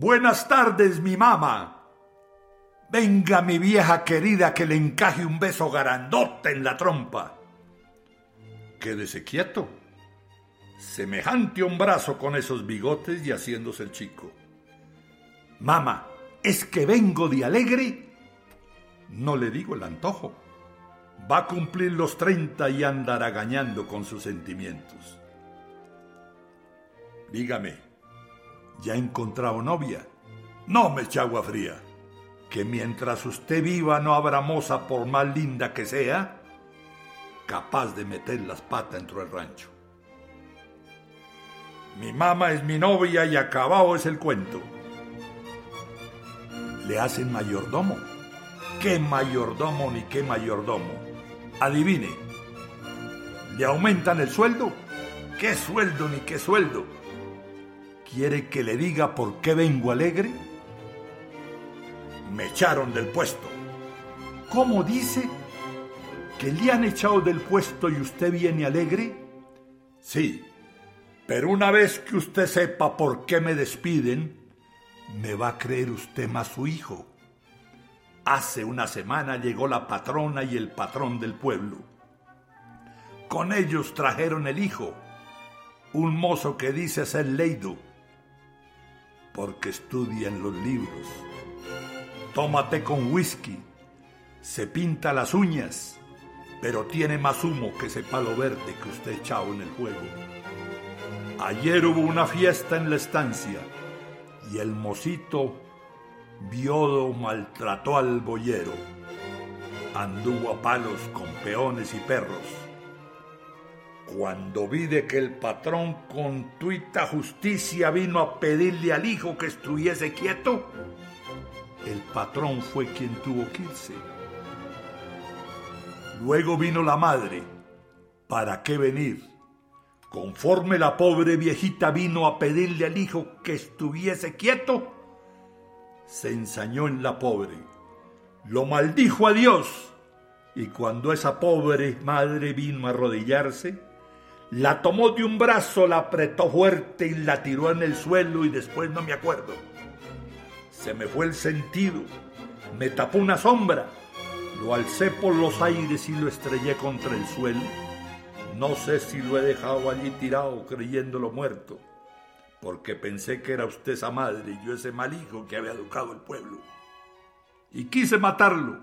Buenas tardes, mi mamá. Venga, mi vieja querida, que le encaje un beso garandote en la trompa. Quédese quieto. Semejante un brazo con esos bigotes y haciéndose el chico. Mamá, ¿es que vengo de alegre? No le digo el antojo. Va a cumplir los treinta y andará gañando con sus sentimientos. Dígame, ¿ya encontrado novia? No me eche agua fría. Que mientras usted viva no habrá moza por más linda que sea, capaz de meter las patas dentro del rancho. Mi mamá es mi novia y acabado es el cuento. Le hacen mayordomo. ¿Qué mayordomo ni qué mayordomo? Adivine. ¿Le aumentan el sueldo? ¿Qué sueldo ni qué sueldo? ¿Quiere que le diga por qué vengo alegre? Me echaron del puesto. ¿Cómo dice? ¿Que le han echado del puesto y usted viene alegre? Sí, pero una vez que usted sepa por qué me despiden, me va a creer usted más su hijo. Hace una semana llegó la patrona y el patrón del pueblo. Con ellos trajeron el hijo, un mozo que dice ser leido porque estudia en los libros. Tómate con whisky, se pinta las uñas, pero tiene más humo que ese palo verde que usted echado en el juego. Ayer hubo una fiesta en la estancia y el mocito Viodo maltrató al boyero. Anduvo a palos con peones y perros cuando vi de que el patrón con tuita justicia vino a pedirle al hijo que estuviese quieto, el patrón fue quien tuvo que irse. Luego vino la madre. ¿Para qué venir? Conforme la pobre viejita vino a pedirle al hijo que estuviese quieto, se ensañó en la pobre, lo maldijo a Dios, y cuando esa pobre madre vino a arrodillarse, la tomó de un brazo, la apretó fuerte y la tiró en el suelo y después no me acuerdo. Se me fue el sentido, me tapó una sombra, lo alcé por los aires y lo estrellé contra el suelo. No sé si lo he dejado allí tirado creyéndolo muerto, porque pensé que era usted esa madre y yo ese mal hijo que había educado el pueblo. Y quise matarlo,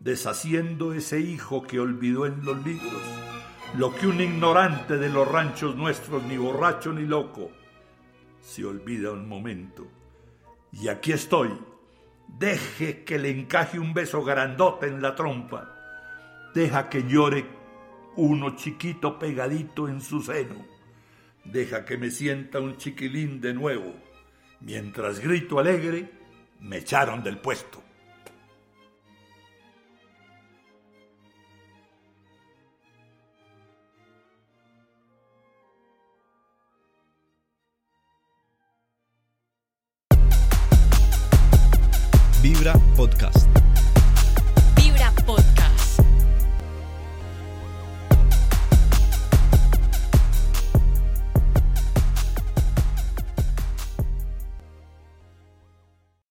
deshaciendo ese hijo que olvidó en los libros lo que un ignorante de los ranchos nuestros, ni borracho ni loco, se olvida un momento. Y aquí estoy. Deje que le encaje un beso grandote en la trompa. Deja que llore uno chiquito pegadito en su seno. Deja que me sienta un chiquilín de nuevo. Mientras grito alegre, me echaron del puesto. Vibra Podcast.